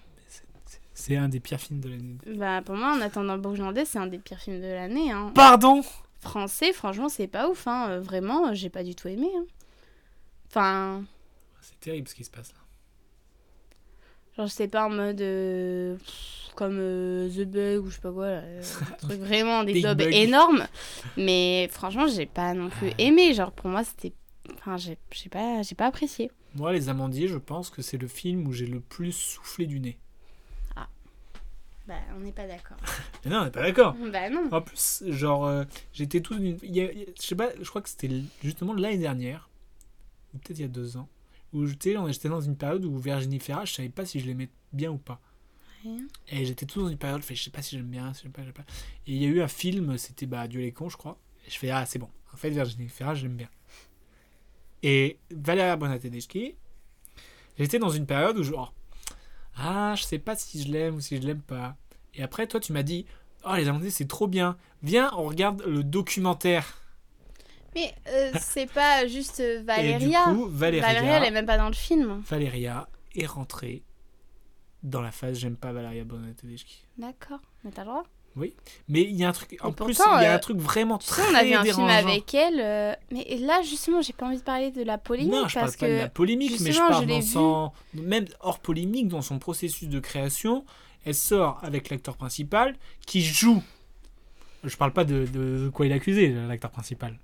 C'est un des pires films de l'année. Bah pour moi, En attendant le Bourgeois, c'est un des pires films de l'année. Hein. Pardon Français, franchement, c'est pas ouf. Hein. Euh, Vraiment, euh, j'ai pas du tout aimé. hein. Enfin, C'est terrible ce qui se passe là. genre, je sais pas en mode. euh, comme euh, The Bug ou je sais pas quoi. là, un truc vraiment des Bug. énormes. Mais franchement, j'ai pas non plus aimé. Genre, pour moi, c'était. Enfin, j'ai pas, j'ai pas apprécié. Moi, Les Amandiers, je pense que c'est le film où j'ai le plus soufflé du nez. Bah, on n'est pas d'accord. Non, on n'est pas d'accord. bah non. En plus, genre, euh, j'étais tout. une- il y a- je sais pas, je crois que c'était justement l'année dernière, ou peut-être il y a deux ans, où j'étais dans une période où Virginie Fira, je savais pas si je l'aimais bien ou pas. Ouais. Et j'étais tout dans une période, je fais, je sais pas si j'aime bien, si j'aime pas, j'aime pas. Et il y a eu un film, c'était bah, Dieu les cons, je crois. Et je fais, ah, c'est bon. En fait, Virginie Fira, j'aime bien. Et Valéria Bonatedeschi, j'étais dans une période où genre, ah, je sais pas si je l'aime ou si je l'aime pas. Et après, toi, tu m'as dit, oh, les Amandiers, c'est trop bien. Viens, on regarde le documentaire. Mais euh, c'est pas juste euh, Et Valéria. du coup, Valéria, Valéria, elle est même pas dans le film. Valéria est rentrée dans la phase j'aime pas Valéria Bonatedeschi. D'accord, mais t'as le droit. Mais il y a un truc, en plus, il y a un euh, truc vraiment très on a vu un dérangeant. film avec elle, euh, mais là justement, j'ai pas envie de parler de la polémique non, je parle parce pas que de la polémique, mais je parle dans son... Même hors polémique, dans son processus de création, elle sort avec l'acteur principal qui joue. Je parle pas de, de quoi il est accusé, l'acteur principal.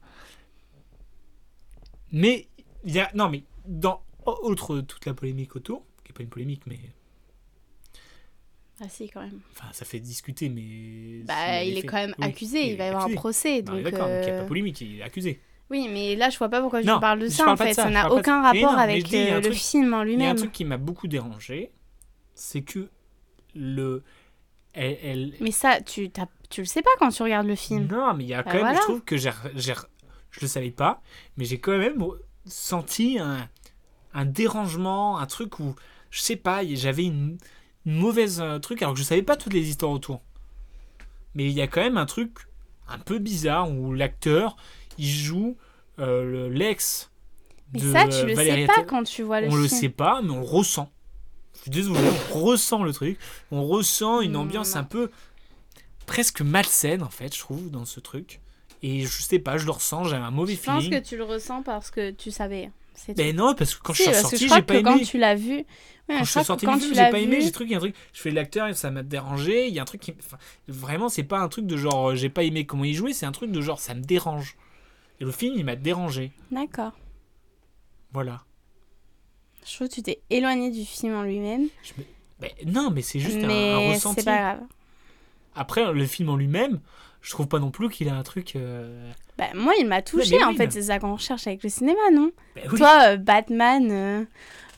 Mais il y a... Non, mais dans... Outre toute la polémique autour, qui est pas une polémique, mais... ah si quand même. Enfin, ça fait discuter, mais... Bah, il est fait. quand même Oui, accusé, il va y avoir un procès, Non, donc. D'accord, donc il n'y a pas euh, polémique, il est accusé. Oui, mais là je vois pas pourquoi je Non, parle de je ça parle en fait, ça, ça je n'a de aucun rapport non, avec je dis, euh, le truc- film en Il y a un lui-même. truc qui m'a beaucoup dérangé, c'est que le... Elle, elle- Mais ça, tu, tu le sais pas quand tu regardes le film. Non, mais il y a Bah quand même, voilà. je trouve que j'ai, j'ai- je le savais pas, mais j'ai quand même senti un, un dérangement, un truc où, je sais pas, j'avais une mauvaise euh, truc, alors que je savais pas toutes les histoires autour. Mais il y a quand même un truc un peu bizarre où l'acteur, il joue euh, le- l'ex Mais de ça, tu le Valérie sais pas quand tu vois le on film. le sait pas, mais on le ressent. Je suis désolé, on ressent le truc. On ressent une Hmm, ambiance non. un peu presque malsaine, en fait, je trouve, dans ce truc. Et je sais pas, je le ressens, j'ai un mauvais Je pense feeling. que tu le ressens parce que tu savais. C'est Mais non, parce que quand Si, je suis sorti, j'ai pas que quand aimé. tu l'as vu. Ouais, Quand je suis sorti du quand film, tu j'ai pas aimé. J'ai truc, il y a un truc. Je fais l'acteur, ça m'a dérangé. Il y a un truc qui. enfin, vraiment, c'est pas un truc de genre, euh, j'ai pas aimé comment il jouait, c'est un truc de genre, ça me dérange. Et le film, il m'a dérangé. D'accord. Voilà. Je trouve que tu t'es éloigné du film en lui-même. Me- Ben, non, mais c'est juste un- un, ressenti. c'est pas grave. Après, le film en lui-même, je trouve pas non plus qu'il a un truc. euh, Bah, moi, il m'a touché en oui, fait. C'est ça qu'on recherche avec le cinéma, non? Oui. Toi, euh, Batman, euh,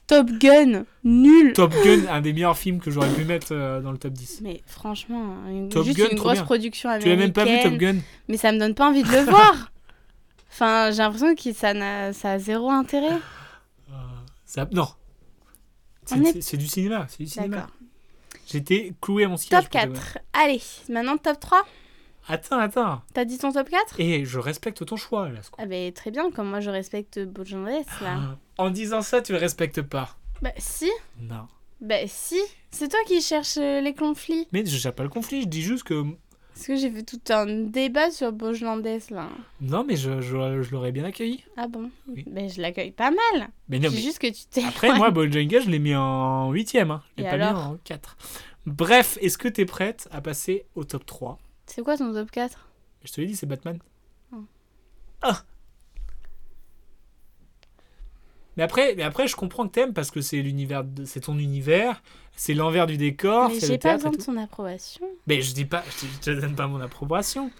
Top Gun, nul. Top Gun, un des meilleurs films que j'aurais pu mettre euh, dans le top 10. Mais franchement, une, Top juste Gun, une grosse bien. production Tu l'as américaine. même pas vu, Top Gun? Mais ça me donne pas envie de le voir. Enfin, j'ai l'impression que ça, n'a, ça a zéro intérêt. Ça- Non. C'est est- du cinéma. C'est du cinéma. J'étais cloué à mon sillage. Top pour Top Gun. 4. Allez, maintenant top 3. Attends, attends. T'as dit ton top 4 Et je respecte ton choix, là. Ah bah très bien, comme moi je respecte Bojandes là. Ah. En disant ça, tu le respectes pas. Bah si, Non. bah si. C'est toi qui cherches euh, les conflits. Mais je cherche pas le conflit, je dis juste que. Parce que j'ai fait tout un débat sur Bojandes là. Non, mais je, je, je l'aurais bien accueilli. Ah bon? Oui. Bah je l'accueille pas mal. Mais non, C'est mais. juste que tu t'es. Après, moi, Bojangles, je l'ai mis en huitième. Hein. Je l'ai pas mis alors? en 4. Bref, est-ce que t'es prête à passer au top 3 C'est quoi ton top 4 Je te l'ai dit, c'est Batman. Oh. Ah mais après, mais après, je comprends que t'aimes parce que c'est l'univers, c'est ton univers, c'est l'envers du décor, Mais j'ai pas besoin de son approbation. Mais je dis pas, je te, je te donne pas mon approbation.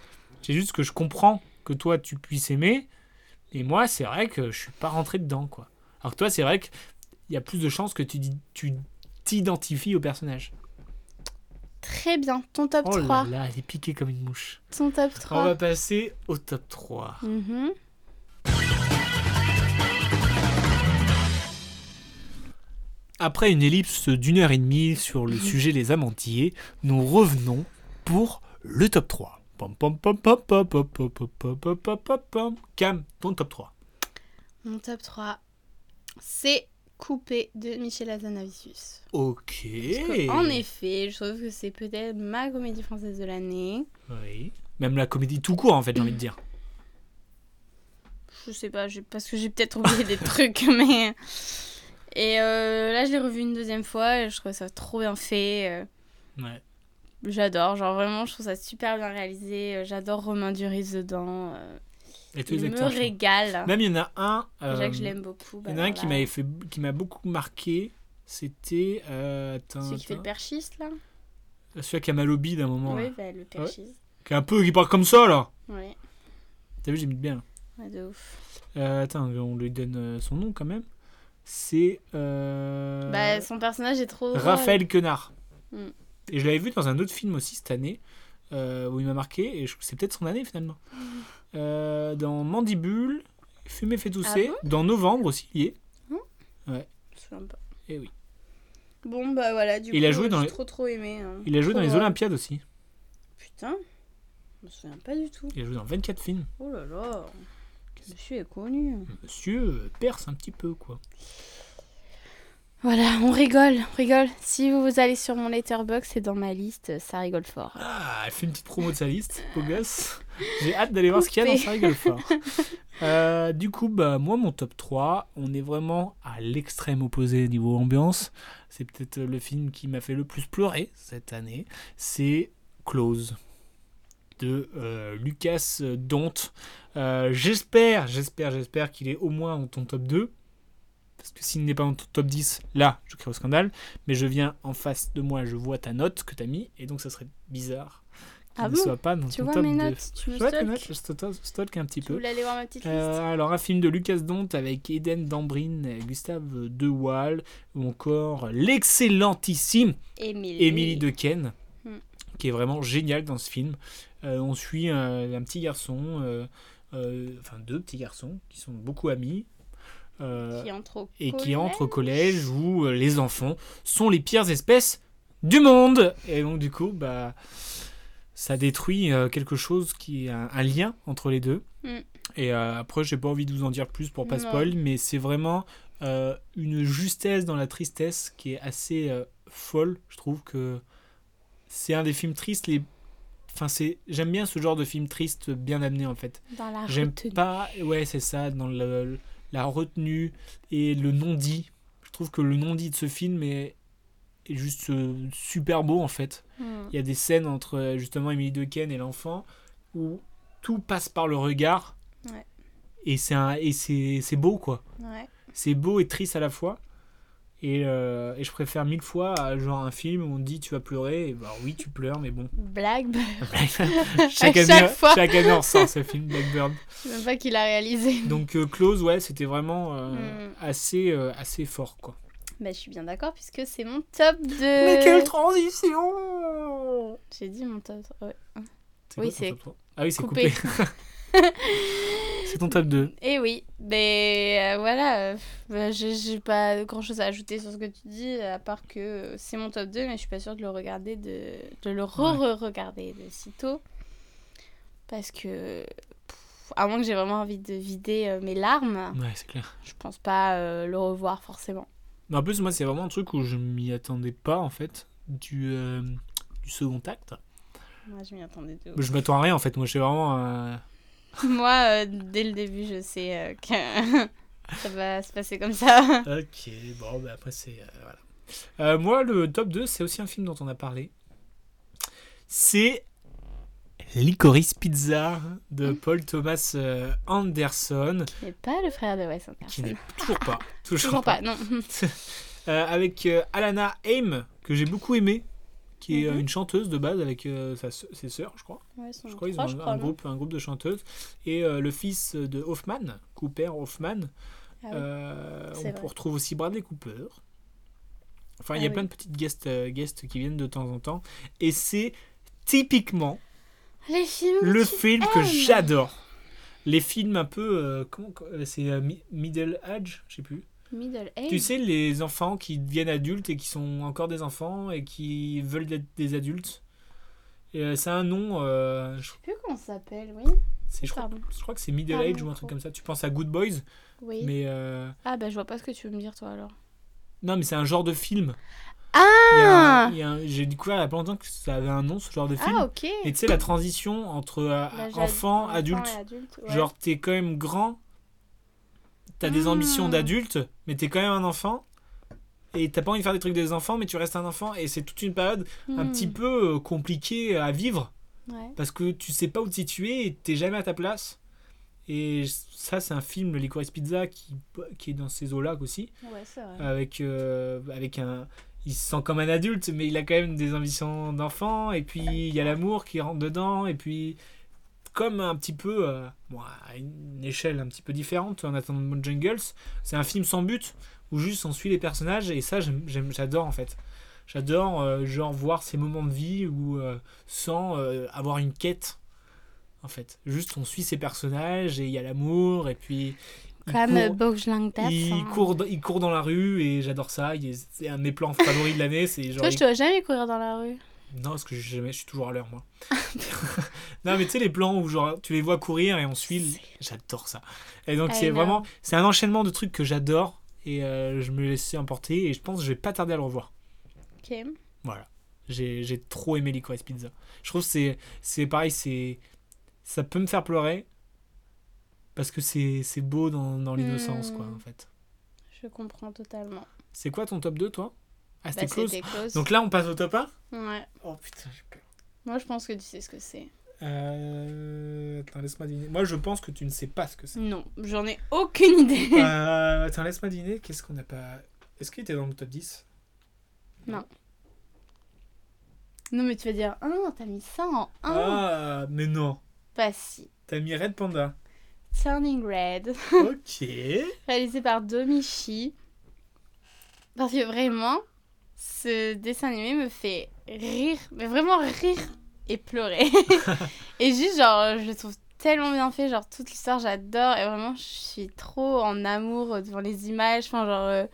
C'est juste que je comprends que toi tu puisses aimer, et moi c'est vrai que je suis pas rentré dedans quoi. Alors que toi c'est vrai qu'il y a plus de chances que tu tu t'identifies au personnage. Très bien, ton top oh 3. Oh là là, elle est piquée comme une mouche. Ton top 3. On va passer au top 3. Mm -hmm. Après une ellipse d'une heure et demie sur le sujet des amantiers, nous revenons pour le top 3. Cam, ton top 3. Mon top 3, c'est Coupé de Michel Hazanavicius. Ok. Que, en effet, je trouve que c'est peut-être ma comédie française de l'année. Oui. Même la comédie tout court, en fait, j'ai envie de dire. Je sais pas, parce que j'ai peut-être oublié des trucs, mais. Et euh, là, je l'ai revu une deuxième fois et je trouve ça trop bien fait. euh, Ouais. J'adore, genre vraiment, je trouve ça super bien réalisé. euh, J'adore Romain Duris dedans. Euh, Et tous il les me acteurs. régale. Même il y en a un. Déjà euh, que je l'aime beaucoup. bah Il y en a un alors qui là, m'avait fait, qui m'a beaucoup marqué. C'était. Euh, Celui qui fait le perchiste, là Celui qui a mal au bide à un moment. Oui, là. bah, le perchiste. Qui est un peu. qui parle comme ça, là. Oui, T'as vu, j'ai mis bien. ouais, de ouf. Euh, attends, on lui donne euh, son nom quand même. C'est. euh, Bah, son personnage est trop. Raphaël Quenard. Mm. Et je l'avais vu dans un autre film aussi cette année, euh, où il m'a marqué, et je- c'est peut-être son année finalement. Euh, dans Mandibule, Fumer fait tousser, Ah dans Novembre aussi, il y est. Je me souviens pas. Eh oui. Bon, bah voilà, du Il coup, a joué dans j'ai les- trop trop aimé. hein. Il a joué Trop dans les. Olympiades aussi. Putain, je me souviens pas du tout. Il a joué dans 24 films. Oh là là, monsieur est connu. Monsieur euh, perce un petit peu, quoi. Voilà, on rigole, on rigole. Si vous allez sur mon letterbox, c'est dans ma liste, ça rigole fort. Ah, elle fait une petite promo de sa liste, beau gosse. J'ai hâte d'aller voir ce qu'il y a dans rigole fort. Euh, du coup, bah, moi, mon top 3, on est vraiment à l'extrême opposé niveau ambiance. C'est peut-être le film qui m'a fait le plus pleurer cette année. C'est Close de euh, Lucas Dont. Euh, j'espère, j'espère, j'espère qu'il est au moins dans ton top 2. Parce que s'il n'est pas dans ton top 10, là, je crée au scandale. Mais je viens en face de moi, je vois ta note que tu as mis. Et donc, ça serait bizarre Ah ne bon soit pas dans Tu ton vois top mes 2. notes Tu me Je stalk notes, je stalk- stalk un petit Tu peu. voulais aller voir ma petite liste Euh, alors, un film de Lucas Dont avec Eden Dambrin, Gustave De Waal, ou encore l'excellentissime Émilie. Émilie de Ken, Hmm. qui est vraiment génial dans ce film. Euh, on suit un, un petit garçon, euh, enfin deux petits garçons, qui sont beaucoup amis. Qui entre et qui entrent au collège où les enfants sont les pires espèces du monde. Et donc du coup, bah, ça détruit euh, quelque chose qui est un, un lien entre les deux. Mm. Et euh, après, j'ai pas envie de vous en dire plus pour pas Non. spoil, mais c'est vraiment euh, une justesse dans la tristesse qui est assez folle. Je trouve que c'est un des films tristes les Enfin, c'est j'aime bien ce genre de film triste bien amené en fait. Dans la J'aime retenue. pas, ouais, c'est ça, dans le- la retenue et le non-dit. Je trouve que le non-dit de ce film est, est juste euh, super beau en fait. Hmm. Il y a des scènes entre euh, justement Emily Dequesne et l'enfant où tout passe par le regard. Ouais. Et c'est beau quoi. Ouais. C'est beau et triste à la fois. Et, euh, et je préfère mille fois à genre un film où on dit tu vas pleurer. Et bah oui, tu pleures, mais bon. Blackbird. chaque, année, chaque fois. chaque année on ce film Blackbird. Je sais même pas qui l'a réalisé. Donc euh, Close, ouais, c'était vraiment euh, Mm. assez, assez fort, quoi. Bah, je suis bien d'accord puisque c'est mon top 2. Mais quelle transition J'ai dit mon top 3. Ouais. C'est Oui, c'est top 3 Ah oui, c'est coupé. coupé. c'est ton top 2. Et oui, mais euh, voilà, euh, bah, j'ai pas grand chose à ajouter sur ce que tu dis, à part que c'est mon top 2, mais je suis pas sûre de le regarder, de, de le re-re-regarder de sitôt. Parce que, pff, à moins que j'ai vraiment envie de vider euh, mes larmes, Ouais, c'est clair. je pense pas euh, le revoir forcément. Mais en plus, moi, c'est vraiment un truc où je m'y attendais pas, en fait, du, euh, du second acte. Moi, je m'y attendais de ouf. Je m'attends à rien, en fait. Moi, je suis vraiment... euh, Moi, euh, dès le début, je sais que ça va se passer comme ça. Ok, bon, bah après, c'est... voilà. Moi, le top 2, c'est aussi un film dont on a parlé. C'est Licorice Pizza de Paul Thomas euh, Anderson. Mais pas le frère de Wes qui Anderson. n'est toujours pas. Toujours, Toujours pas, non. Euh, avec euh, Alana Haim, que j'ai beaucoup aimé, qui est Mhm. une chanteuse de base avec euh, sa ses sœurs, je crois. Ouais, Je crois qu'ils ont un, crois, groupe, un groupe de chanteuses. Et le fils de Hoffman, Cooper Hoffman. Ah oui. On retrouve aussi Bradley Cooper. Enfin, il Ah y a oui. plein de petites guests, guests qui viennent de temps en temps. Et c'est typiquement Les films. le film que j'adore. Les films un peu. euh, comment, euh, c'est euh, mi- Middle Age Je sais plus. Middle age. Tu sais, les enfants qui deviennent adultes et qui sont encore des enfants et qui veulent être des adultes. Euh, c'est un nom. je, sais plus comment ça s'appelle, oui. c'est- je crois, je crois que c'est Middle Pardon, Age ou un truc comme ça. Tu penses à Good Boys, Oui. mais. Ah bah je vois pas ce que tu veux me dire toi alors. non, mais c'est un genre de film. Ah J'ai découvert il y a pas longtemps que ça avait un nom, ce genre de film. Ah ok. Et tu sais, la transition entre euh, enfant, ad- adulte. adulte, ouais. Genre, t'es quand même grand, t'as des Ah. ambitions d'adulte, mais t'es quand même un enfant. Et t'as pas envie de faire des trucs des enfants, mais tu restes un enfant. Et c'est toute une période un Hmm. petit peu euh, compliquée à vivre. Ouais. Parce que tu sais pas où te situer et t'es jamais à ta place. Et ça, c'est un film, le Licorice Pizza, qui, qui est dans ces eaux-là aussi. Ouais, c'est vrai. Avec, euh, avec un. Il se sent comme un adulte, mais il a quand même des ambitions d'enfant. Et puis, il y a l'amour qui rentre dedans. Et puis, comme un petit peu. euh, à une échelle un petit peu différente, en attendant Jungles, c'est un film sans but, où juste on suit les personnages. Et ça, j'adore en fait. J'adore, euh, genre, voir ces moments de vie où, euh, sans euh, avoir une quête. En fait, juste on suit ces personnages et il y a l'amour et puis Comme euh, Langtas. il hein. court, dans- il court dans la rue et j'adore ça. C'est un de mes plans favoris de l'année. C'est genre. Toi je te vois jamais courir dans la rue. Non, parce que je, jamais, je suis toujours à l'heure, moi. non, mais tu sais, les plans où genre, tu les vois courir et on suit. J'adore ça. Et donc, c'est vraiment. C'est un enchaînement de trucs que j'adore. Et euh, je me laissais emporter et je pense que je vais pas tarder à le revoir. Ok. Voilà. J'ai j'ai trop aimé Licorice Pizza. Je trouve que c'est c'est pareil, c'est ça peut me faire pleurer parce que c'est beau dans, dans l'innocence quoi Hmm. en fait. Je comprends totalement. C'est quoi ton top 2 toi? Ah Bah, c'était close. c'était close. Donc là on passe au top 1 Ouais. Oh putain, j'ai peur. Moi, je pense que tu sais ce que c'est. Euh... Attends, laisse-moi deviner. Moi je pense que tu ne sais pas ce que c'est. Non, j'en ai aucune idée. Euh, attends, laisse-moi deviner. Qu'est-ce qu'on n'a pas? Est-ce qu'il était dans le top 10 non, mais tu vas dire, ah, t'as mis ça en 1. Ah, mais non. Bah si. T'as mis Red Panda. Turning Red, ok. réalisé par Domichi. Parce que vraiment, ce dessin animé me fait rire, mais vraiment rire et pleurer. et juste, genre, je le trouve tellement bien fait, genre, toute l'histoire, j'adore. Et vraiment, je suis trop en amour devant les images. Enfin, genre, euh,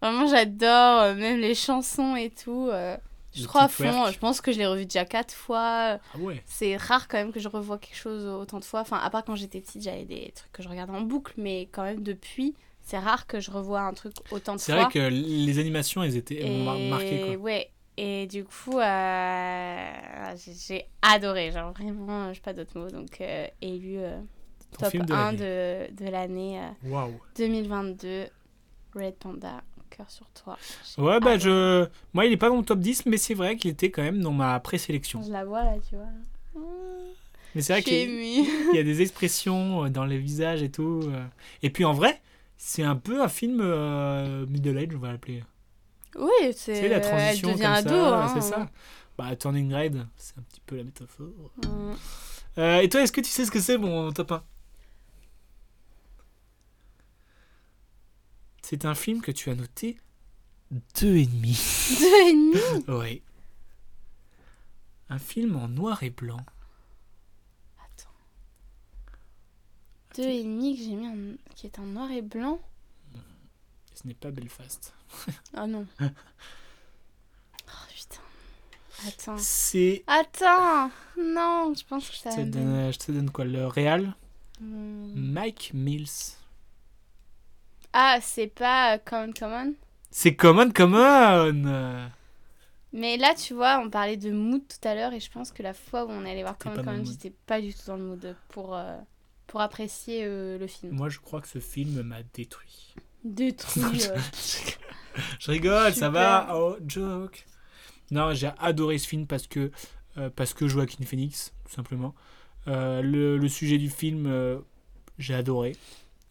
vraiment, j'adore, euh, même les chansons et tout. euh, je trop à fond. twerk. Je pense que je l'ai revu déjà quatre fois. Ah ouais. C'est rare quand même que je revois quelque chose autant de fois. Enfin, à part quand j'étais petite, j'avais des trucs que je regardais en boucle, mais quand même depuis, c'est rare que je revois un truc autant de C'est fois. vrai que les animations, elles étaient Et marqué quoi. ouais. Et du coup, euh, j'ai- adoré. Genre vraiment, je pas d'autres mots. Donc, euh, élu euh, top film de 1 l'année. de, de l'année euh, Waouh. 2022. Red Panda, cœur sur toi. Ouais, bah je. Moi, il est pas dans le top 10, mais c'est vrai qu'il était quand même dans ma présélection. Je la vois là, tu vois. Mais c'est vrai qu'il y a des expressions euh, dans les visages et tout. euh. Et puis en vrai, c'est un peu un film euh, middle age, on va l'appeler. Oui, Tu c'est sais, la transition elle devient comme ado. ça, hein. c'est ça. Bah, Turning Red, c'est un petit peu la métaphore. Mm. Euh, et toi, est-ce que tu sais ce que c'est mon top 1 C'est un film que tu as noté deux et demi. Deux et demi. Oui. Un film en noir et blanc. Attends. Deux et demi que j'ai mis en... qui est en noir et blanc. Ce n'est pas Belfast. Oh non. oh putain. Attends. C'est. Attends Non, je pense que ça Je te donne, je te donne quoi Le réal? Hmm. Mike Mills. Ah, c'est pas euh, Common Common? C'est Common Common Mais là, tu vois, on parlait de mood tout à l'heure et je pense que la fois où on est allé voir Common Common, j'étais pas du tout dans le mood pour, euh, pour apprécier euh, le film. Moi, je crois que ce film m'a détruit. Détruit. euh. Je rigole, ça va Oh, joke Non, j'ai adoré ce film parce que, parce que Joaquin Phoenix, tout simplement. Le, le sujet du film, j'ai adoré.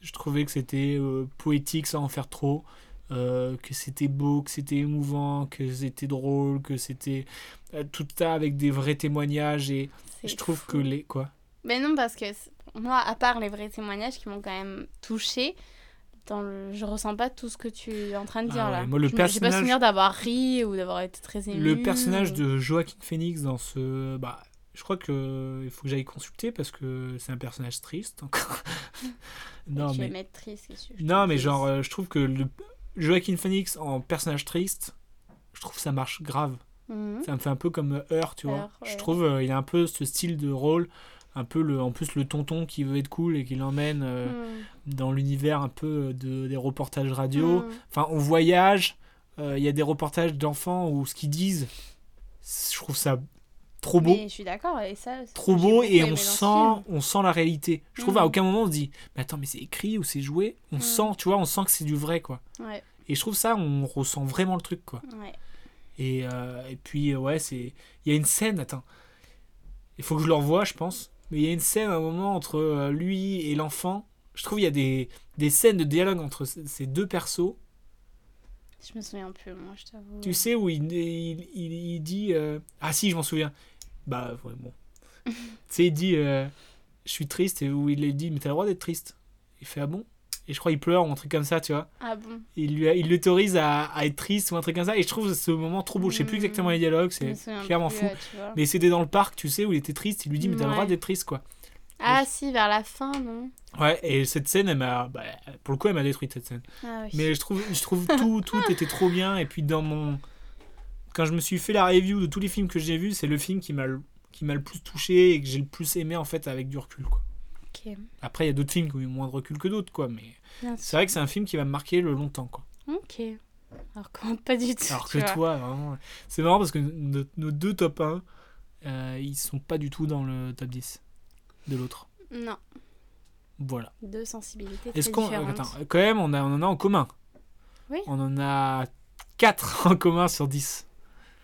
Je trouvais que c'était euh, poétique sans en faire trop. euh, que c'était beau, que c'était émouvant, que c'était drôle, que c'était euh, tout ça avec des vrais témoignages et je trouve fou. que les quoi Mais non, parce que moi, à part les vrais témoignages qui m'ont quand même touché, dans le... je ressens pas tout ce que tu es en train de Ah dire ouais, là. moi, le Je me- J'ai pas personnage- souvenir d'avoir ri ou d'avoir été très ému. Le personnage ou- de Joaquin Phoenix dans ce. Bah, je crois que il faut que j'aille consulter parce que c'est un personnage triste encore. non, Tu mais. triste, je Non, mais genre, euh, je trouve que le Joaquin Phoenix en personnage triste, je trouve ça marche grave. Mhm. Ça me fait un peu comme euh, Heur, tu vois. Je trouve euh, il a un peu ce style de rôle, un peu le, en plus le tonton qui veut être cool et qui l'emmène euh, Mhm. dans l'univers un peu de, des reportages radio. Mhm. Enfin, on voyage, euh, il y a des reportages d'enfants où ce qu'ils disent, je trouve ça trop beau. Mais je suis d'accord, et ça. Trop beau et on sent, on sent la réalité. Je trouve Mhm. à aucun moment on se dit, mais attends, mais c'est écrit ou c'est joué? On Mhm. sent, tu vois, on sent que c'est du vrai, quoi. Ouais, Et je trouve ça, on ressent vraiment le truc, quoi. ouais. Et, euh, et puis, euh, ouais, c'est. Il y a une scène, attends. Il faut que je le revoie, je pense. Mais il y a une scène à un moment entre euh, lui et l'enfant. Je trouve il y a des, des scènes de dialogue entre ces deux persos. Je me souviens plus, moi, je t'avoue. Tu sais, où il, il, il- il dit. euh, Ah si, je m'en souviens. Bah, ouais, bon. tu sais, il dit euh, Je suis triste. Et où il lui dit Mais t'as le droit d'être triste. Il fait Ah bon? Et je crois qu'il pleure ou un truc comme ça, tu vois. Ah bon? Il lui il l'autorise à, à être triste ou un truc comme ça. Et je trouve ce moment trop beau. Je sais plus Mhm. exactement les dialogues. C'est clairement plus, fou. Mais c'était dans le parc, tu sais, où il était triste. Il lui dit Mais t'as le droit d'être triste, quoi. Ah si, vers la fin, non? Ouais, et cette scène, elle m'a. bah, pour le coup, elle m'a détruite, cette scène. Ah oui. Mais je trouve, je trouve tout, tout était trop bien. Et puis, dans mon. Quand je me suis fait la review de tous les films que j'ai vus, c'est le film qui m'a le- qui m'a le plus touché et que j'ai le plus aimé, en fait, avec du recul, quoi. Après, il y a d'autres films qui ont eu moins de recul que d'autres, quoi. Mais Bien c'est vrai que c'est un film qui va me marquer le longtemps, quoi. Ok. Alors comment pas du tout. Alors que vois. toi, vraiment. C'est marrant parce que nos, nos deux top 1, euh, ils sont pas du tout dans le top 10 de l'autre. Non. Voilà. Deux sensibilités Est-ce très qu'on. différentes. Attends, quand même, on, a, on en a en commun. Oui. On en a 4 en commun sur 10.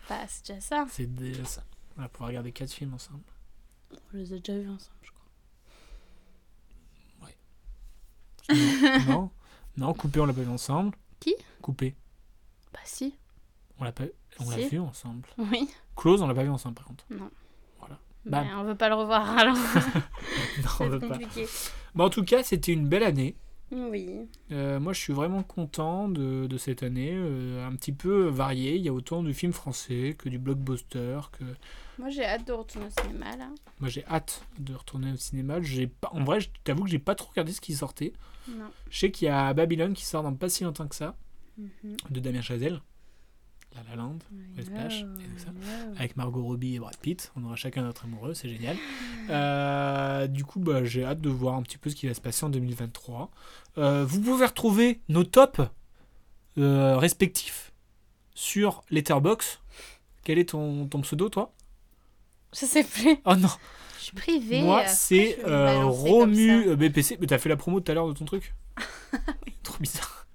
Bah, c'est déjà ça. C'est déjà ça. On va pouvoir regarder 4 films ensemble. On les a déjà vus ensemble, je crois. Non, non, non, Coupé, on l'a pas vu ensemble. Qui? Coupé, Bah si. on l'a pas on l'a vu ensemble. Oui. Close, on l'a pas vu ensemble par contre. Bah, Bam. on veut pas le revoir alors. Non, on veut c'est pas. compliqué. Bah, en tout cas, c'était une belle année. Oui. Euh, moi, je suis vraiment content de, de cette année. euh, un petit peu variée. Il y a autant du film français que du blockbuster. Que... Moi j'ai hâte de retourner au cinéma là. Moi, j'ai hâte de retourner au cinéma. J'ai pas... En vrai, je t'avoue que j'ai pas trop regardé ce qui sortait. Non. Je sais qu'il y a Babylone qui sort dans pas si longtemps que ça, Mhm. de Damien Chazelle. La La Land. Splash, et tout ça. avec Margot Robbie et Brad Pitt. On aura chacun notre amoureux, c'est génial. Euh, du coup, bah, j'ai hâte de voir un petit peu ce qui va se passer en 2023. Euh, vous pouvez retrouver nos tops euh, respectifs sur Letterbox. Quel est ton, ton pseudo, toi? Je sais plus. Oh non, Je suis privée. moi c'est Romu BPC. Mais t'as fait la promo tout à l'heure de ton truc Trop bizarre.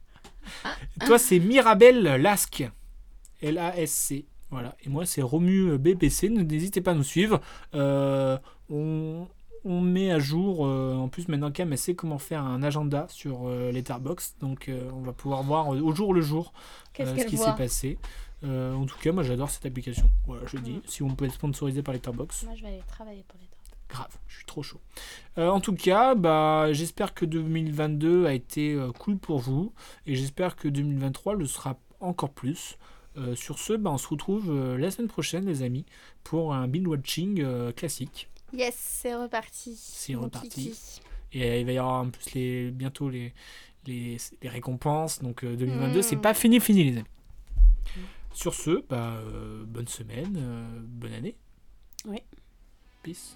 toi, c'est Mirabel Lasque. L-A-S-C. Voilà. Et moi, c'est Romu BPC. N'hésitez pas à nous suivre. Euh, on, on met à jour, euh, en plus, maintenant qu'elle sait comment faire un agenda sur euh, Letterboxd. Donc, euh, on va pouvoir voir au jour le jour ce qui s'est passé. En tout cas, moi, j'adore cette application. Voilà, je dis. Mm. Si on peut être sponsorisé par Letterboxd, Moi je vais aller travailler pour les drogues. Grave, je suis trop chaud. Euh, en tout cas, bah, j'espère que 2022 a été euh, cool pour vous et j'espère que 2023 le sera encore plus. Euh, sur ce, bah, on se retrouve euh, la semaine prochaine, les amis, pour un binge-watching euh, classique. Yes, c'est reparti. C'est reparti. kiki. Et euh, il va y avoir en plus les, bientôt les, les, les récompenses. Donc euh, 2022, Mm. c'est pas fini, fini, les amis. Sur ce, bah, euh, bonne semaine, euh, bonne année. Oui. Peace.